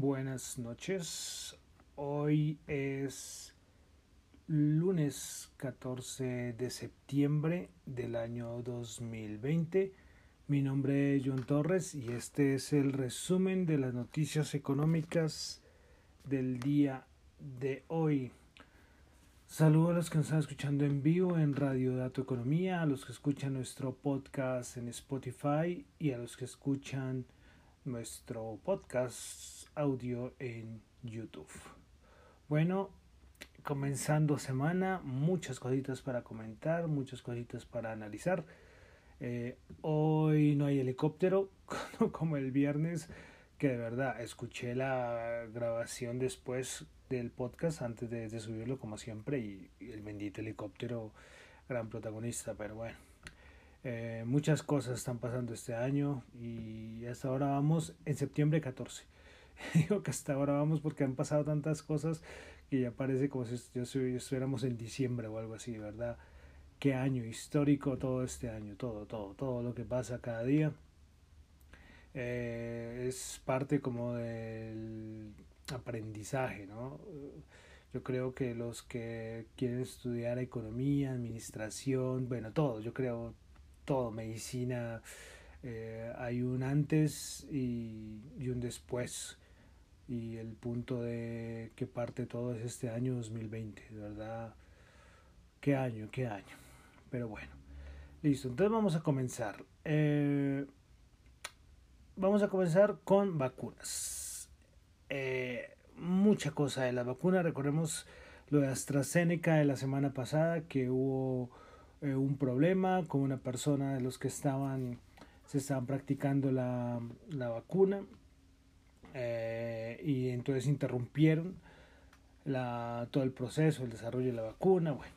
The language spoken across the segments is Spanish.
Buenas noches. Hoy es lunes 14 de septiembre del año 2020. Mi nombre es John Torres y este es el resumen de las noticias económicas del día de hoy. Saludos a los que nos están escuchando en vivo en Radio Dato Economía, a los que escuchan nuestro podcast en Spotify y a los que escuchan nuestro podcast audio en YouTube. Bueno, comenzando semana, muchas cositas para comentar, muchas cositas para analizar. Eh, hoy no hay helicóptero como el viernes, que de verdad escuché la grabación después del podcast antes de, subirlo como siempre y, el bendito helicóptero gran protagonista, pero bueno. Eh, muchas cosas están pasando este año y hasta ahora vamos en septiembre 14. Digo que hasta ahora vamos porque han pasado tantas cosas que ya parece como si estuviéramos en diciembre o algo así, ¿verdad? Qué año histórico todo este año, todo, todo, todo lo que pasa cada día. Eh, es parte como del aprendizaje, ¿no? Yo creo que los que quieren estudiar economía, administración, bueno, todo, yo creo todo, medicina, eh, hay un antes y, y, un después. Y el punto de que parte todo es este año 2020, de verdad, qué año, qué año. Pero bueno, listo, entonces vamos a comenzar. Eh, vamos a comenzar con vacunas. Eh, mucha cosa de la vacuna. Recordemos lo de AstraZeneca de la semana pasada, que hubo eh, un problema con una persona de los que estaban, se estaban practicando la, la vacuna eh, y entonces interrumpieron la, todo el proceso, el desarrollo de la vacuna. Bueno,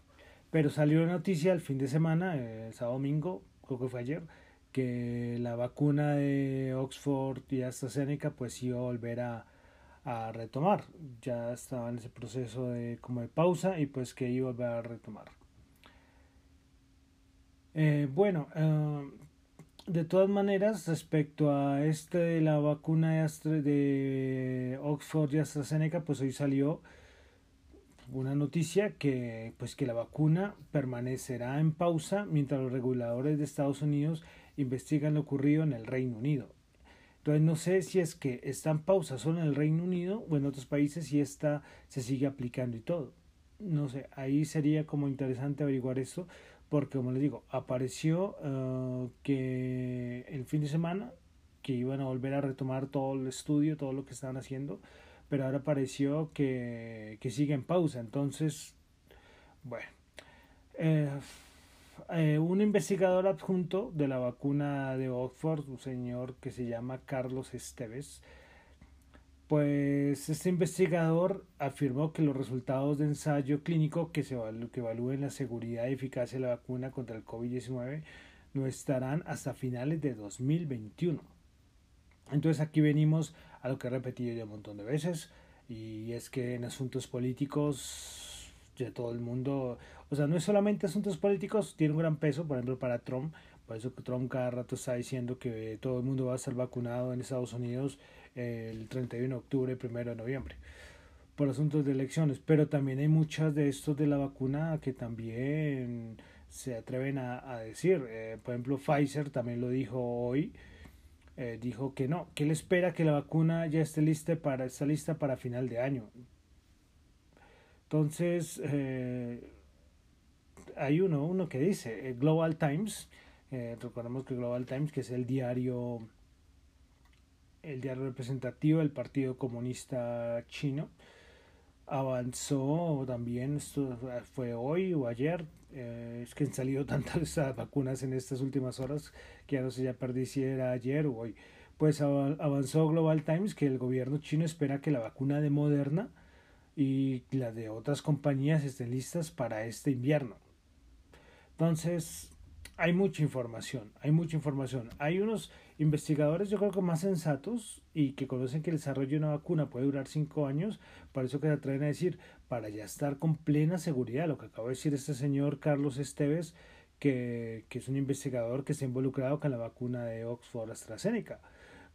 pero salió la noticia el fin de semana, el sábado domingo, creo que fue ayer, que la vacuna de Oxford y AstraZeneca pues iba a volver a a retomar. Ya estaba en ese proceso de como de pausa y pues que iba a retomar. Eh, bueno, eh, de todas maneras, respecto a este de la vacuna de, de Oxford y AstraZeneca, pues hoy salió una noticia que pues que la vacuna permanecerá en pausa mientras los reguladores de Estados Unidos investigan lo ocurrido en el Reino Unido. Entonces no sé si es que está en pausa solo en el Reino Unido o en otros países y esta se sigue aplicando y todo. No sé, ahí sería como interesante averiguar eso porque como les digo, apareció uh, que el fin de semana que iban a volver a retomar todo el estudio, todo lo que estaban haciendo, pero ahora apareció que, que sigue en pausa. Entonces, bueno. Eh, eh, un investigador adjunto de la vacuna de Oxford, un señor que se llama Carlos Esteves, pues este investigador afirmó que los resultados de ensayo clínico que, se que evalúen la seguridad y eficacia de la vacuna contra el COVID-19 no estarán hasta finales de 2021. Entonces aquí venimos a lo que he repetido ya un montón de veces y es que en asuntos políticos de todo el mundo, o sea, no es solamente asuntos políticos, tiene un gran peso, por ejemplo, para Trump, por eso que Trump cada rato está diciendo que todo el mundo va a estar vacunado en Estados Unidos el 31 de octubre y 1 de noviembre, por asuntos de elecciones, pero también hay muchas de estos de la vacuna que también se atreven a, decir, eh, por ejemplo, Pfizer también lo dijo hoy, eh, dijo que no, que él espera que la vacuna ya esté lista para, está lista para final de año. Entonces, eh, hay uno, uno que dice, Global Times, recordemos que Global Times, que es el diario, el diario representativo del Partido Comunista Chino, avanzó también, esto fue hoy o ayer, es que han salido tantas vacunas en estas últimas horas que ya no sé ya perdí si era ayer o hoy. Pues avanzó Global Times que el gobierno chino espera que la vacuna de Moderna y las de otras compañías estén listas para este invierno. Entonces, hay mucha información, hay mucha información. Hay unos investigadores, yo creo que más sensatos y que conocen que el desarrollo de una vacuna puede durar cinco años, por eso que se atreven a decir, para ya estar con plena seguridad, lo que acaba de decir este señor Carlos Esteves, que, que es un investigador que está involucrado con la vacuna de Oxford AstraZeneca.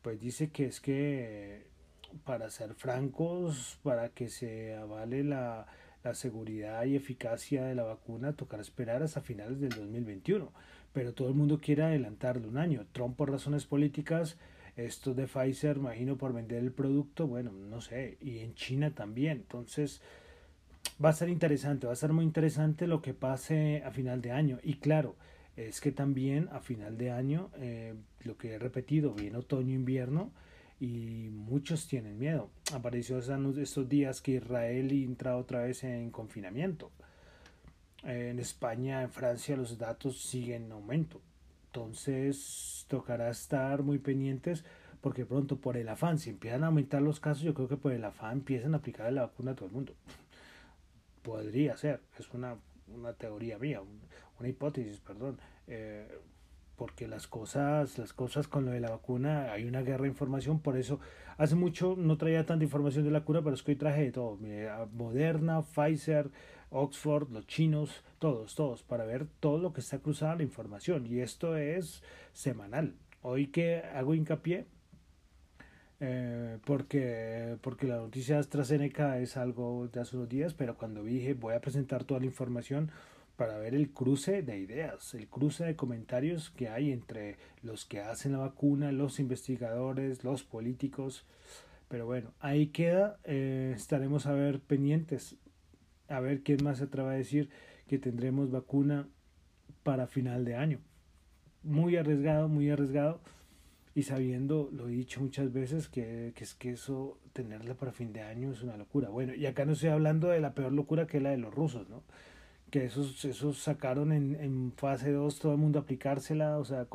Pues dice que es que para ser francos, para que se avale la, la seguridad y eficacia de la vacuna, tocará esperar hasta finales del 2021. Pero todo el mundo quiere adelantarlo un año. Trump por razones políticas, esto de Pfizer, imagino por vender el producto, bueno, no sé, y en China también. Entonces, va a ser interesante, va a ser muy interesante lo que pase a final de año. Y claro, es que también a final de año, eh, lo que he repetido, viene otoño-invierno y muchos tienen miedo. Apareció estos días que Israel entra otra vez en confinamiento. En España, en Francia, los datos siguen en aumento. Entonces, tocará estar muy pendientes porque pronto por el afán, si empiezan a aumentar los casos, yo creo que por el afán empiezan a aplicar la vacuna a todo el mundo. Podría ser, es una, una teoría mía, una hipótesis, perdón. Eh, porque las cosas, las cosas con lo de la vacuna, hay una guerra de información, por eso hace mucho no traía tanta información de la cura, pero es que hoy traje de todo, Moderna, Pfizer, Oxford, los chinos, todos, todos, para ver todo lo que está cruzada la información, y esto es semanal. Hoy que hago hincapié, eh, porque, porque la noticia de AstraZeneca es algo de hace unos días, pero cuando dije voy a presentar toda la información, para ver el cruce de ideas, el cruce de comentarios que hay entre los que hacen la vacuna, los investigadores, los políticos. Pero bueno, ahí queda, eh, estaremos a ver pendientes, a ver quién más se atreve a decir que tendremos vacuna para final de año. Muy arriesgado, muy arriesgado. Y sabiendo, lo he dicho muchas veces, que, que es que eso, tenerla para fin de año es una locura. Bueno, y acá no estoy hablando de la peor locura que es la de los rusos, ¿no? que esos, esos sacaron en, en fase 2 todo el mundo aplicársela, o sea,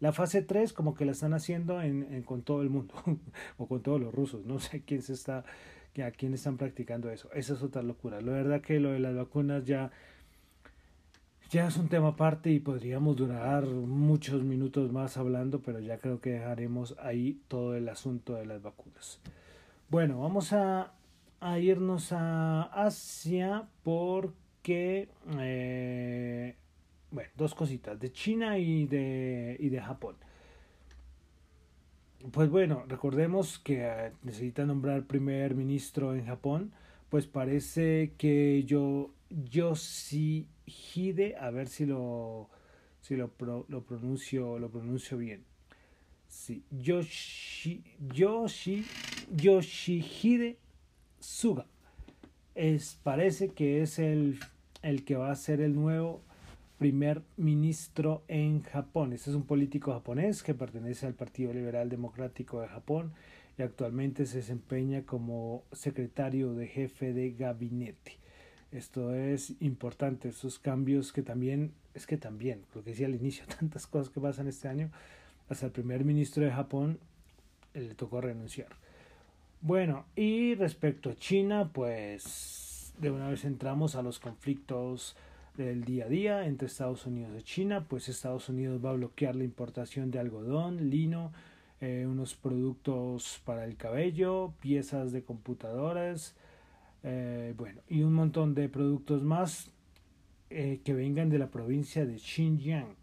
la fase 3 como que la están haciendo en, con todo el mundo, o con todos los rusos, no sé quién se está, a quién están practicando eso, esa es otra locura, la verdad que lo de las vacunas ya, ya es un tema aparte y podríamos durar muchos minutos más hablando, pero ya creo que dejaremos ahí todo el asunto de las vacunas. Bueno, vamos a, a irnos a Asia porque que, eh, bueno, dos cositas, de China y de, y de Japón. Pues bueno, recordemos que eh, necesita nombrar primer ministro en Japón, pues parece que yo, Yoshihide, a ver si lo, si lo, lo pronuncio, lo pronuncio bien. Sí, Yoshi, Yoshi, Yoshihide Suga. Es, parece que es el el que va a ser el nuevo primer ministro en Japón. Este es un político japonés que pertenece al Partido Liberal Democrático de Japón y actualmente se desempeña como secretario de jefe de gabinete. Esto es importante, estos cambios que también, es que también, lo que decía al inicio, tantas cosas que pasan este año, hasta el primer ministro de Japón le tocó renunciar. Bueno, y respecto a China, pues de una vez entramos a los conflictos del día a día entre Estados Unidos y China, pues Estados Unidos va a bloquear la importación de algodón, lino, eh, unos productos para el cabello, piezas de computadoras, eh, bueno, y un montón de productos más eh, que vengan de la provincia de Xinjiang.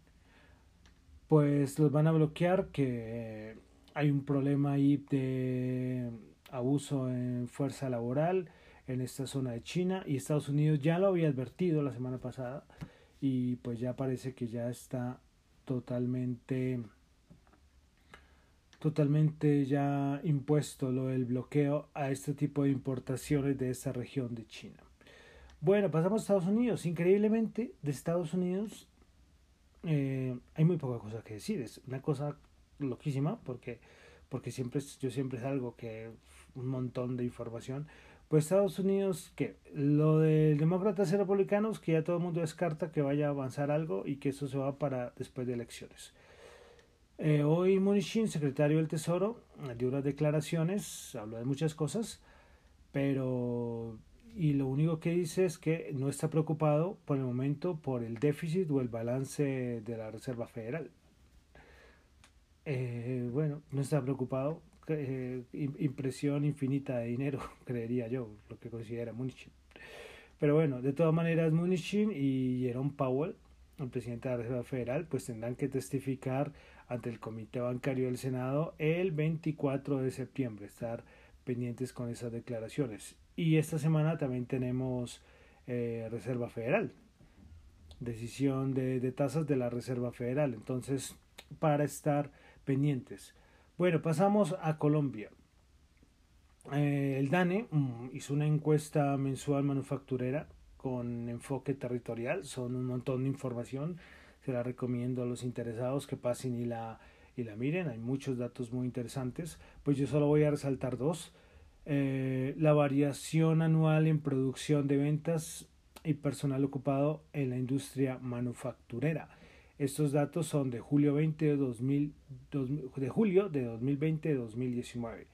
Pues los van a bloquear que hay un problema ahí de abuso en fuerza laboral en esta zona de China y Estados Unidos ya lo había advertido la semana pasada y pues ya parece que ya está totalmente totalmente ya impuesto lo del bloqueo a este tipo de importaciones de esta región de China. Bueno, pasamos a Estados Unidos. Increíblemente, de Estados Unidos eh, hay muy poca cosa que decir. Es una cosa loquísima porque, porque siempre, yo siempre salgo que un montón de información pues Estados Unidos, que lo de demócratas y republicanos, que ya todo el mundo descarta que vaya a avanzar algo y que eso se va para después de elecciones. Eh, hoy Munichin, secretario del Tesoro, dio unas declaraciones, habló de muchas cosas, pero y lo único que dice es que no está preocupado por el momento por el déficit o el balance de la Reserva Federal. Eh, bueno, no está preocupado eh, impresión infinita de dinero, creería yo, lo que considera Munichin. Pero bueno, de todas maneras, Munichin y Jerome Powell, el presidente de la Reserva Federal, pues tendrán que testificar ante el Comité Bancario del Senado el 24 de septiembre, estar pendientes con esas declaraciones. Y esta semana también tenemos eh, Reserva Federal, decisión de, de tasas de la Reserva Federal. Entonces, para estar pendientes. Bueno, pasamos a Colombia. Eh, el DANE mm, hizo una encuesta mensual manufacturera con enfoque territorial. Son un montón de información. Se la recomiendo a los interesados que pasen y la, y la miren. Hay muchos datos muy interesantes. Pues yo solo voy a resaltar dos. Eh, la variación anual en producción de ventas y personal ocupado en la industria manufacturera. Estos datos son de julio 20 de, 2000, de julio de 2020-2019.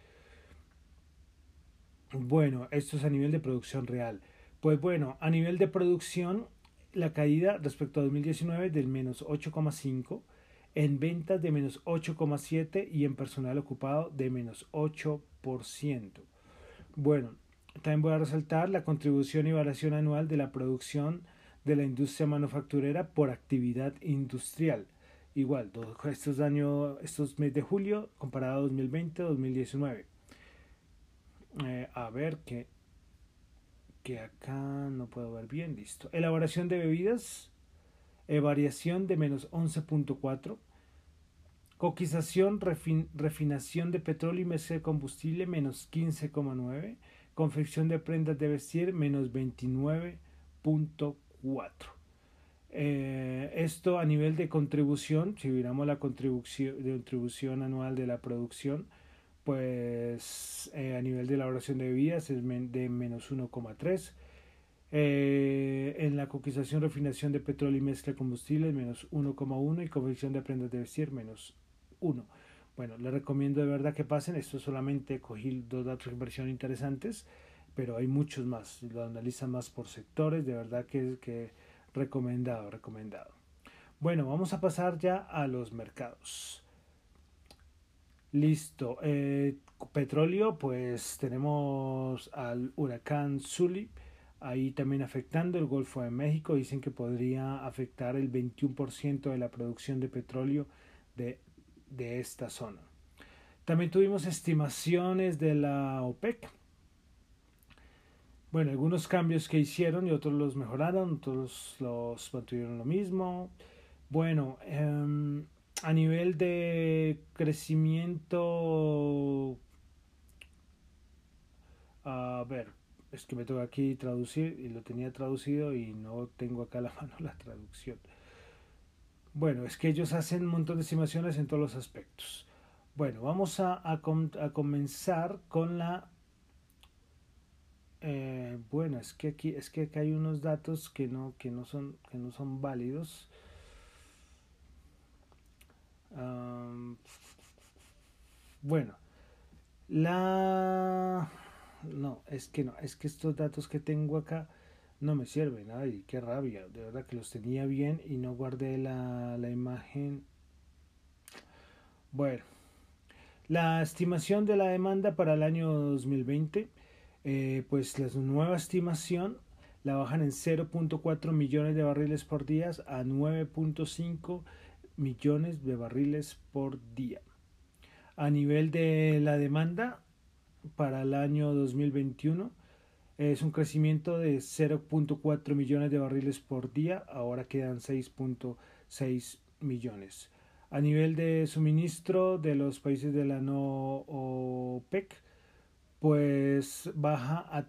Bueno, esto es a nivel de producción real. Pues bueno, a nivel de producción, la caída respecto a 2019 del menos 8,5, en ventas de menos 8,7 y en personal ocupado de menos 8%. Bueno, también voy a resaltar la contribución y variación anual de la producción de la industria manufacturera por actividad industrial. Igual, estos años, estos meses de julio comparado a 2020-2019. Eh, a ver que, que acá no puedo ver bien, listo. Elaboración de bebidas, eh, variación de menos 11.4. Coquización, refinación de petróleo y mezcla de combustible, menos 15,9. Confección de prendas de vestir, menos 29.4. Eh, esto a nivel de contribución, si miramos la contribución, de contribución anual de la producción, pues eh, a nivel de elaboración de bebidas es de menos 1,3. Eh, en la coquización, refinación de petróleo y mezcla de combustible menos 1,1 y confección de prendas de vestir menos 1. Bueno, les recomiendo de verdad que pasen. Esto solamente cogí dos datos de inversión interesantes, pero hay muchos más. Lo analizan más por sectores. De verdad que, que recomendado, recomendado. Bueno, vamos a pasar ya a los mercados. Listo. Eh, petróleo, pues tenemos al huracán Zully ahí también afectando el Golfo de México. Dicen que podría afectar el 21% de la producción de petróleo de de esta zona. También tuvimos estimaciones de la OPEC. Bueno, algunos cambios que hicieron y otros los mejoraron, otros los mantuvieron lo mismo. Bueno, em, a nivel de crecimiento, a ver, es que me toca aquí traducir y lo tenía traducido y no tengo acá a la mano la traducción. Bueno, es que ellos hacen un montón de estimaciones en todos los aspectos. Bueno, vamos a, a, comenzar con la... Eh, bueno, es que aquí es que acá hay unos datos que no, que no, son, que no son válidos. bueno, la... No, es que no, es que estos datos que tengo acá no me sirven. Ay, qué rabia. De verdad que los tenía bien y no guardé la, la imagen. Bueno, la estimación de la demanda para el año 2020, eh, pues la nueva estimación la bajan en 0.4 millones de barriles por día a 9.5 millones de barriles por día. A nivel de la demanda para el año 2021, es un crecimiento de 0.4 millones de barriles por día, ahora quedan 6.6 millones. A nivel de suministro de los países de la no OPEC, pues baja a,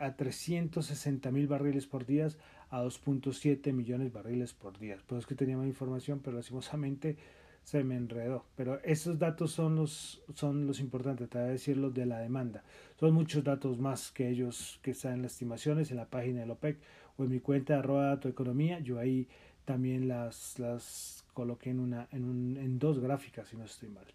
a 360 mil barriles por día a 2.7 millones de barriles por día. Pues es que tenía más información, pero lastimosamente se me enredó. Pero esos datos son los, son los importantes, te voy a decir los de la demanda. Son muchos datos más que ellos que están en las estimaciones en la página del OPEC o en mi cuenta arroba tu economía. Yo ahí también las, las coloqué en, una, en, un, en dos gráficas, si no estoy mal.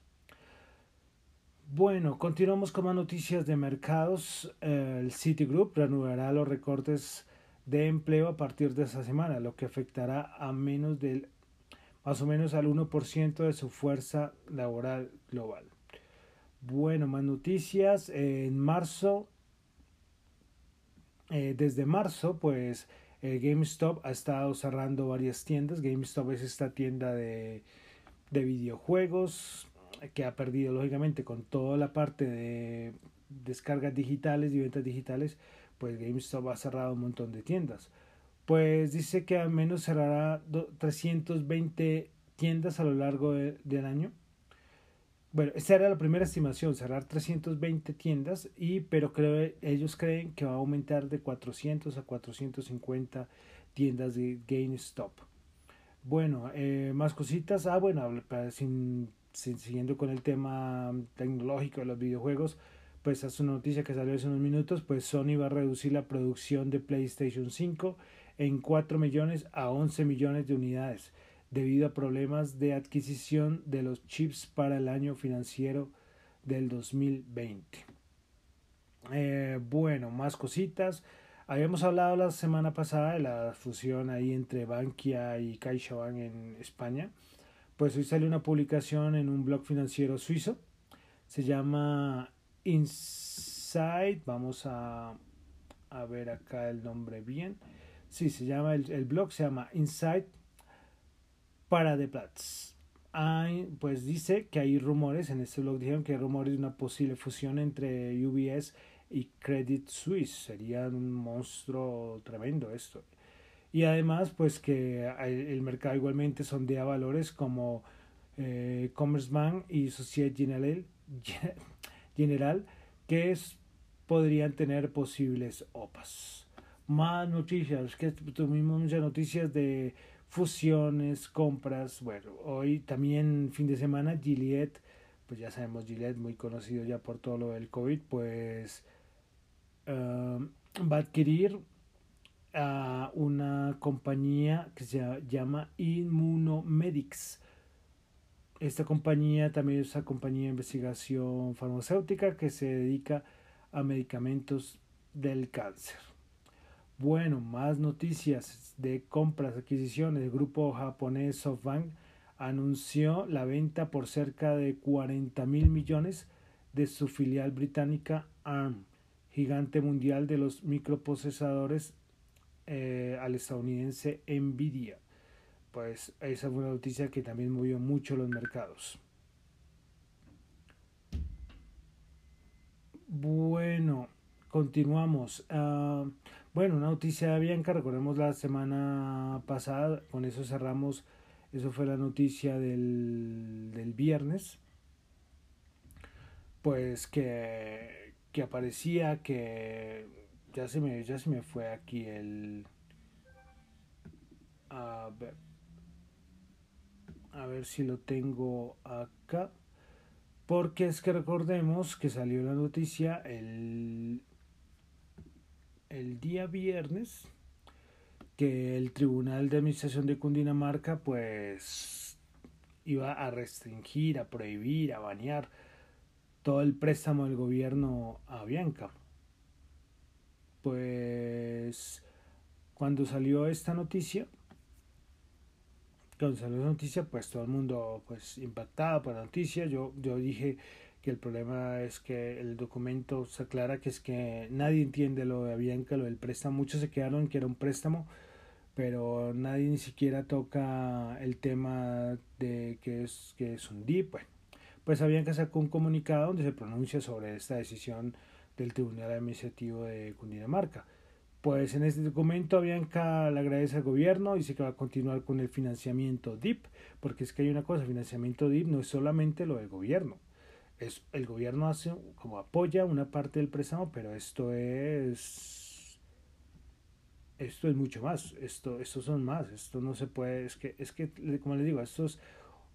Bueno, continuamos con más noticias de mercados. El Citigroup reanudará los recortes de empleo a partir de esta semana, lo que afectará a menos del más o menos al 1% de su fuerza laboral global. Bueno, más noticias. En marzo, eh, desde marzo, pues eh, GameStop ha estado cerrando varias tiendas. GameStop es esta tienda de, de videojuegos que ha perdido, lógicamente, con toda la parte de descargas digitales y ventas digitales, pues GameStop ha cerrado un montón de tiendas. Pues dice que al menos cerrará 320 tiendas a lo largo del año. Bueno, esta era la primera estimación, cerrar 320 tiendas, y, pero creo, ellos creen que va a aumentar de 400 a 450 tiendas de GameStop. Bueno, eh, más cositas. Ah, bueno, sin, siguiendo con el tema tecnológico de los videojuegos, pues es una noticia que salió hace unos minutos, pues Sony va a reducir la producción de PlayStation 5 en 4 millones a 11 millones de unidades debido a problemas de adquisición de los chips para el año financiero del 2020. Eh, bueno, más cositas. Habíamos hablado la semana pasada de la fusión ahí entre Bankia y CaixaBank en España. Pues hoy sale una publicación en un blog financiero suizo. Se llama Insight. Vamos a, a ver acá el nombre bien. Sí, se llama el, el blog se llama Insight para The Platz. Hay, pues dice que hay rumores, en este blog dijeron que hay rumores de una posible fusión entre UBS y Credit Suisse. Sería un monstruo tremendo esto. Y además, pues que el mercado igualmente sondea valores como eh, Commerzbank y Societe General, que es, podrían tener posibles OPAs. Más noticias, que tuvimos muchas noticias de fusiones, compras. Bueno, hoy también fin de semana Gillette, pues ya sabemos Gillette, muy conocido ya por todo lo del COVID, pues um, va a adquirir a una compañía que se llama Immunomedics. Esta compañía también es una compañía de investigación farmacéutica que se dedica a medicamentos del cáncer. Bueno, más noticias de compras, adquisiciones. El grupo japonés SoftBank anunció la venta por cerca de 40 mil millones de su filial británica ARM, gigante mundial de los microprocesadores eh, al estadounidense Nvidia. Pues esa fue una noticia que también movió mucho los mercados. Bueno, continuamos. Ah, bueno, una noticia de Bianca, recordemos la semana pasada, con eso cerramos, eso fue la noticia del, del viernes, pues que, que aparecía que ya se me, ya se me fue aquí el... A ver, a ver si lo tengo acá. Porque es que recordemos que salió la noticia el el día viernes que el Tribunal de Administración de Cundinamarca pues iba a restringir, a prohibir, a banear todo el préstamo del gobierno a Bianca. Pues cuando salió esta noticia, cuando salió la noticia, pues todo el mundo pues impactado por la noticia, yo, yo dije que el problema es que el documento se aclara que es que nadie entiende lo de Bianca, lo del préstamo. Muchos se quedaron que era un préstamo, pero nadie ni siquiera toca el tema de que es, que es un DIP. Bueno, pues Avianca sacó un comunicado donde se pronuncia sobre esta decisión del Tribunal Administrativo de Cundinamarca. Pues en este documento Avianca le agradece al gobierno, dice que va a continuar con el financiamiento DIP, porque es que hay una cosa, financiamiento DIP no es solamente lo del gobierno, es, el gobierno hace como apoya una parte del préstamo, pero esto es esto es mucho más, esto, estos son más, esto no se puede, es que, es que, como les digo, esto es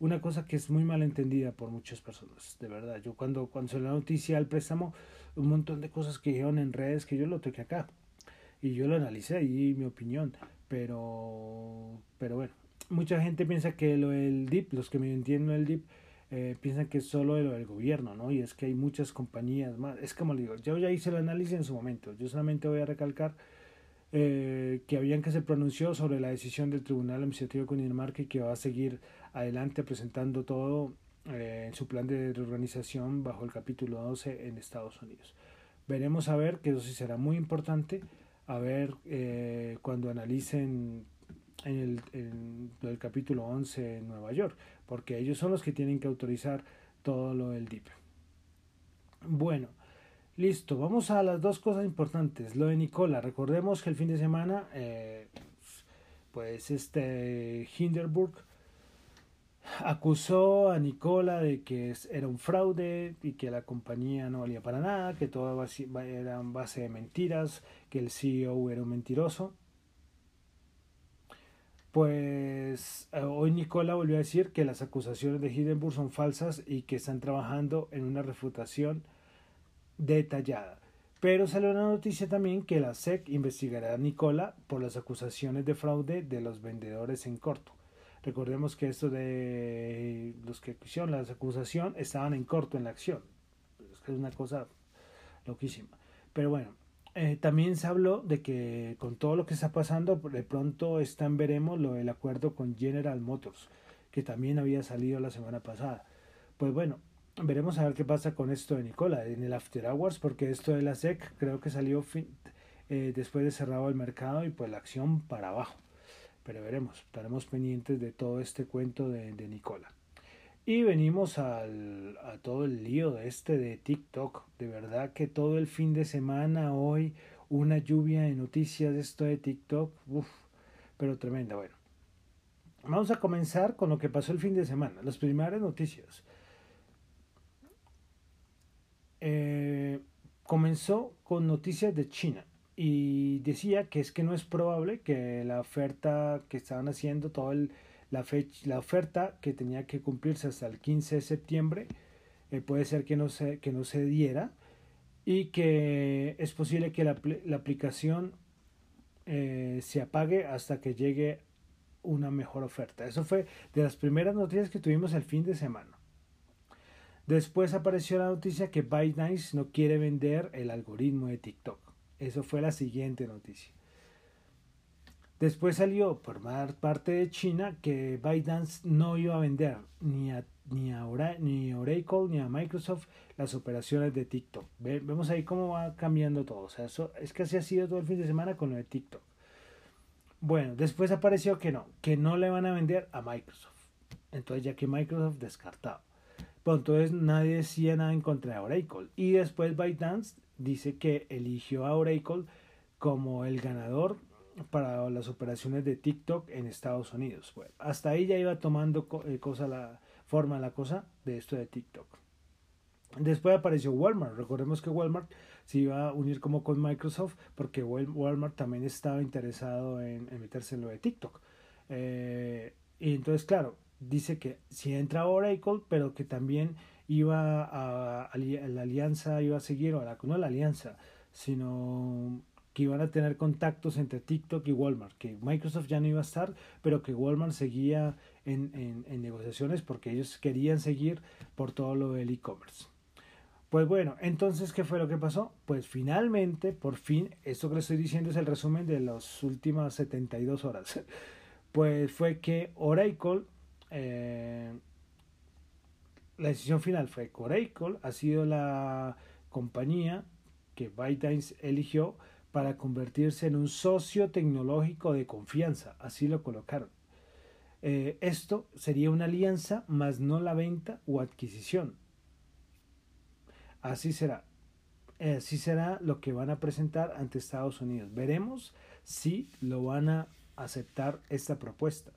una cosa que es muy mal entendida por muchas personas, de verdad. Yo cuando, cuando se la noticia del préstamo, un montón de cosas que dijeron en redes que yo lo toqué acá, y yo lo analicé y mi opinión, pero, pero bueno, mucha gente piensa que lo del DIP, los que me entienden el DIP, eh, piensan que es solo lo del gobierno, ¿no? Y es que hay muchas compañías más. Es como digo, yo ya hice el análisis en su momento. Yo solamente voy a recalcar eh, que habían que se pronunció sobre la decisión del Tribunal Administrativo de Cundinamarca y que va a seguir adelante presentando todo eh, en su plan de reorganización bajo el capítulo 12 en Estados Unidos. Veremos a ver, que eso sí será muy importante, a ver cuando analicen en el, en el capítulo 11 en Nueva York, porque ellos son los que tienen que autorizar todo lo del DIP. Bueno, Listo, vamos a las dos cosas importantes. Lo de Nicola, recordemos que el fin de semana, eh, pues este Hinderburg acusó a Nicola de que era un fraude y que la compañía no valía para nada, que todo era en base de mentiras, que el CEO era un mentiroso. Pues eh, hoy Nicola volvió a decir que las acusaciones de Hindenburg son falsas y que están trabajando en una refutación detallada. Pero salió una noticia también que la SEC investigará a Nicola por las acusaciones de fraude de los vendedores en corto. Recordemos que esto de los que hicieron la acusación estaban en corto en la acción. Es una cosa loquísima. Pero bueno, eh, también se habló de que con todo lo que está pasando, de pronto están, veremos lo del acuerdo con General Motors, que también había salido la semana pasada. Pues bueno, veremos a ver qué pasa con esto de Nicola en el After Hours, porque esto de la SEC creo que salió eh, después de cerrado el mercado y pues la acción para abajo. Pero veremos, estaremos pendientes de todo este cuento de, de Nicola. Y venimos al, a todo el lío de este de TikTok. De verdad que todo el fin de semana, hoy, una lluvia de noticias de esto de TikTok. Uf, pero tremenda. Bueno, vamos a comenzar con lo que pasó el fin de semana. Las primeras noticias. Eh, comenzó con noticias de China y decía que es que no es probable que la oferta que estaban haciendo todo el la, fecha, la oferta que tenía que cumplirse hasta el 15 de septiembre eh, puede ser que no, se, que no se diera y que es posible que la, la aplicación eh, se apague hasta que llegue una mejor oferta. Eso fue de las primeras noticias que tuvimos el fin de semana. Después apareció la noticia que ByteDance no quiere vender el algoritmo de TikTok. Eso fue la siguiente noticia. Después salió por parte de China que ByteDance no iba a vender ni a, ni, Oracle ni a Microsoft las operaciones de TikTok. vemos ahí cómo va cambiando todo. O sea, eso, es que así ha sido todo el fin de semana con lo de TikTok. Bueno, después apareció que no, que no le van a vender a Microsoft. Entonces ya que Microsoft descartado. Pues entonces nadie decía nada en contra de Oracle. Y después ByteDance dice que eligió a Oracle como el ganador para las operaciones de TikTok en Estados Unidos. Bueno, hasta ahí ya iba tomando eh, cosa la forma la cosa de esto de TikTok. Después apareció Walmart. Recordemos que Walmart se iba a unir como con Microsoft porque Walmart también estaba interesado en, meterse en lo de TikTok. Eh, y entonces, claro, dice que si entra Oracle, pero que también iba a, la alianza, iba a seguir, o no la alianza, sino que iban a tener contactos entre TikTok y Walmart, que Microsoft ya no iba a estar, pero que Walmart seguía en, en, negociaciones porque ellos querían seguir por todo lo del e-commerce. Pues bueno, entonces, ¿qué fue lo que pasó? Pues finalmente, por fin, esto que les estoy diciendo es el resumen de las últimas 72 horas. Pues fue que Oracle, eh, la decisión final fue Oracle ha sido la compañía que ByteDance eligió para convertirse en un socio tecnológico de confianza, así lo colocaron. Eh, esto sería una alianza, más no la venta o adquisición. Así será. Así será lo que van a presentar ante Estados Unidos. Veremos si lo van a aceptar esta propuesta.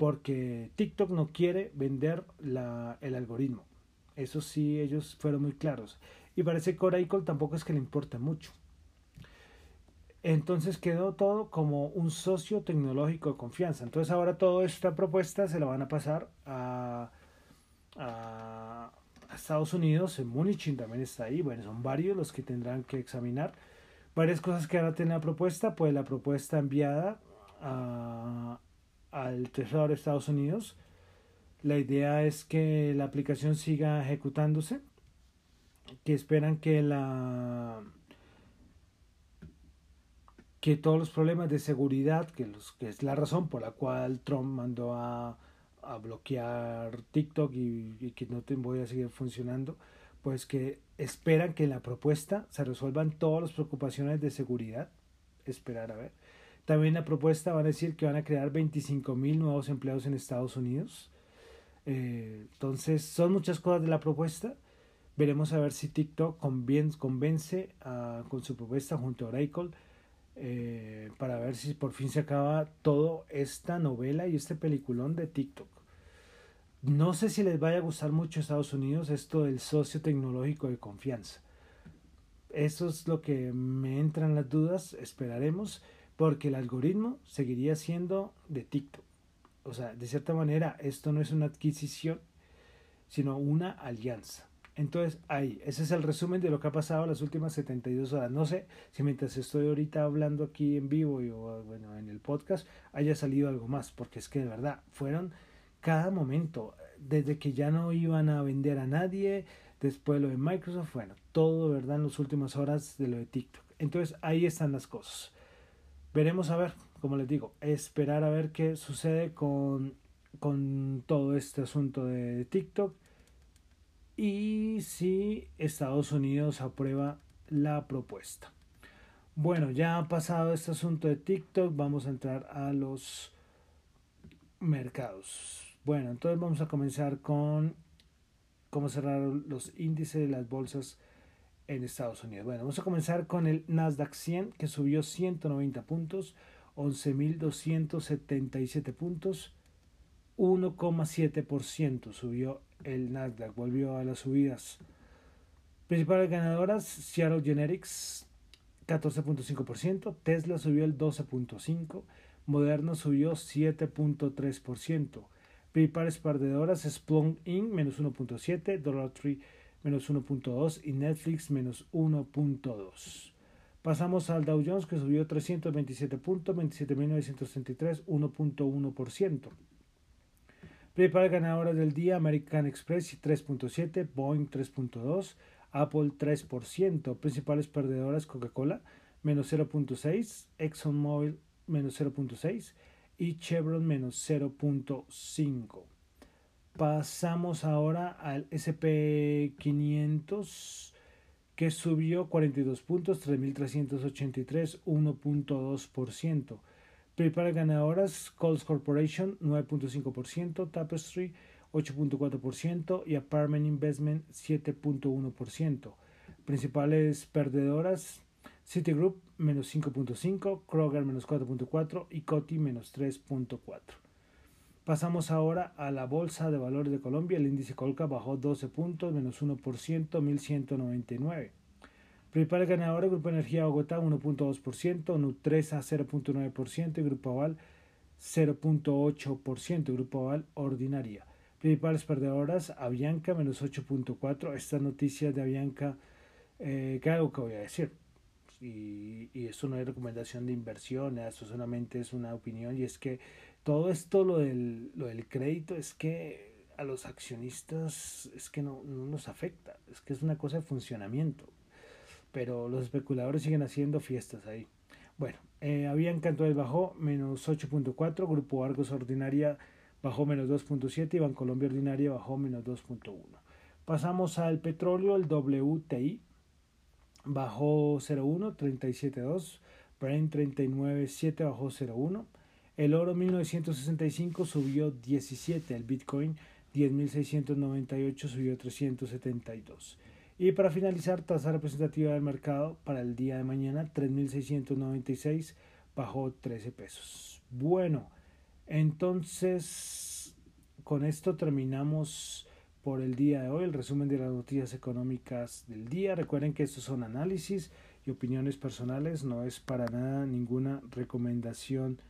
Porque TikTok no quiere vender la, el algoritmo. Eso sí, ellos fueron muy claros. Y parece que Oracle tampoco es que le importe mucho. Entonces quedó todo como un socio tecnológico de confianza. Entonces ahora toda esta propuesta se la van a pasar a, a, Estados Unidos. En Múnich también está ahí. Bueno, son varios los que tendrán que examinar. Varias cosas que van a tener la propuesta. Pues la propuesta enviada al Tesoro de Estados Unidos. La idea es que la aplicación siga ejecutándose. Que esperan que la que todos los problemas de seguridad, que, los, que es la razón por la cual Trump mandó a, a bloquear TikTok y, que no te voy a seguir funcionando, pues que esperan que en la propuesta se resuelvan todas las preocupaciones de seguridad. Esperar a ver. También la propuesta va a decir que van a crear 25 mil nuevos empleos en Estados Unidos. Eh, entonces, son muchas cosas de la propuesta, Veremos a ver si TikTok convence con su propuesta junto a Oracle eh, para ver si por fin se acaba toda esta novela y este peliculón de TikTok. No sé si les vaya a gustar mucho a Estados Unidos esto del socio tecnológico de confianza. Eso es lo que me entran las dudas, esperaremos, porque el algoritmo seguiría siendo de TikTok. O sea, de cierta manera, esto no es una adquisición, sino una alianza. Entonces, ahí, ese es el resumen de lo que ha pasado las últimas 72 horas. No sé si mientras estoy ahorita hablando aquí en vivo y, bueno, en el podcast haya salido algo más, porque es que de verdad fueron cada momento, desde que ya no iban a vender a nadie, después lo de Microsoft, bueno, todo verdad en las últimas horas de lo de TikTok. Entonces, ahí están las cosas. Veremos a ver, como les digo, esperar a ver qué sucede con, con todo este asunto de TikTok y si Estados Unidos aprueba la propuesta. Bueno, ya ha pasado este asunto de TikTok, vamos a entrar a los mercados. Bueno, entonces vamos a comenzar con cómo cerraron los índices de las bolsas en Estados Unidos. Bueno, vamos a comenzar con el Nasdaq 100 que subió 190 puntos, 11.277 puntos, 1,7% subió el Nasdaq, volvió a las subidas. Principales ganadoras, Seattle Genetics 14.5%, Tesla subió el 12.5%, Moderna subió 7.3%. Principales perdedoras, Splunk Inc. menos 1.7%, Dollar Tree menos 1.2% y Netflix menos 1.2%. Pasamos al Dow Jones que subió 327 puntos, 27.933, 1.1%. Principales ganadoras del día, American Express 3.7, Boeing 3.2, Apple 3%. Principales perdedoras, Coca-Cola menos 0.6, ExxonMobil menos 0.6 y Chevron menos 0.5. Pasamos ahora al SP500 que subió 42 puntos, 3.383, 1.2%. PayPal ganadoras, Coles Corporation 9.5%, Tapestry 8.4% y Apartment Investment 7.1%. Principales perdedoras, Citigroup menos 5.5, Kroger menos 4.4 y Coti menos 3.4. Pasamos ahora a la Bolsa de Valores de Colombia. El índice Colca bajó 12 puntos, menos 1%, 1199. Principales ganadores, Grupo Energía Bogotá 1.2%, Nutresa 0.9% y Grupo Aval 0.8%, Grupo Aval Ordinaria. Principales perdedoras, Avianca menos 8.4%. Esta noticia de Avianca, eh, ¿qué algo que voy a decir? Y, y esto no es recomendación de inversión, esto solamente es una opinión y es que todo esto, lo del, lo del crédito, es que a los accionistas es que no, no nos afecta, es que es una cosa de funcionamiento pero los especuladores siguen haciendo fiestas ahí. Bueno, eh, Avianca entonces bajó menos 8.4, Grupo Argos Ordinaria bajó menos 2.7 y Bancolombia Ordinaria bajó menos 2.1. Pasamos al petróleo, el WTI bajó 0.1, 37.2, Brent 39.7 bajó 0.1, el oro 1965 subió 17, el Bitcoin 10.698 subió 372. Y para finalizar, tasa representativa del mercado para el día de mañana, 3.696, bajó 13 pesos. Bueno, entonces con esto terminamos por el día de hoy el resumen de las noticias económicas del día. Recuerden que estos son análisis y opiniones personales, no es para nada ninguna recomendación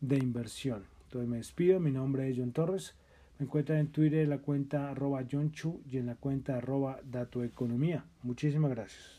de inversión. Entonces me despido, mi nombre es John Torres. Me encuentran en Twitter en la cuenta arroba John Chu y en la cuenta arroba Datoeconomía. Muchísimas gracias.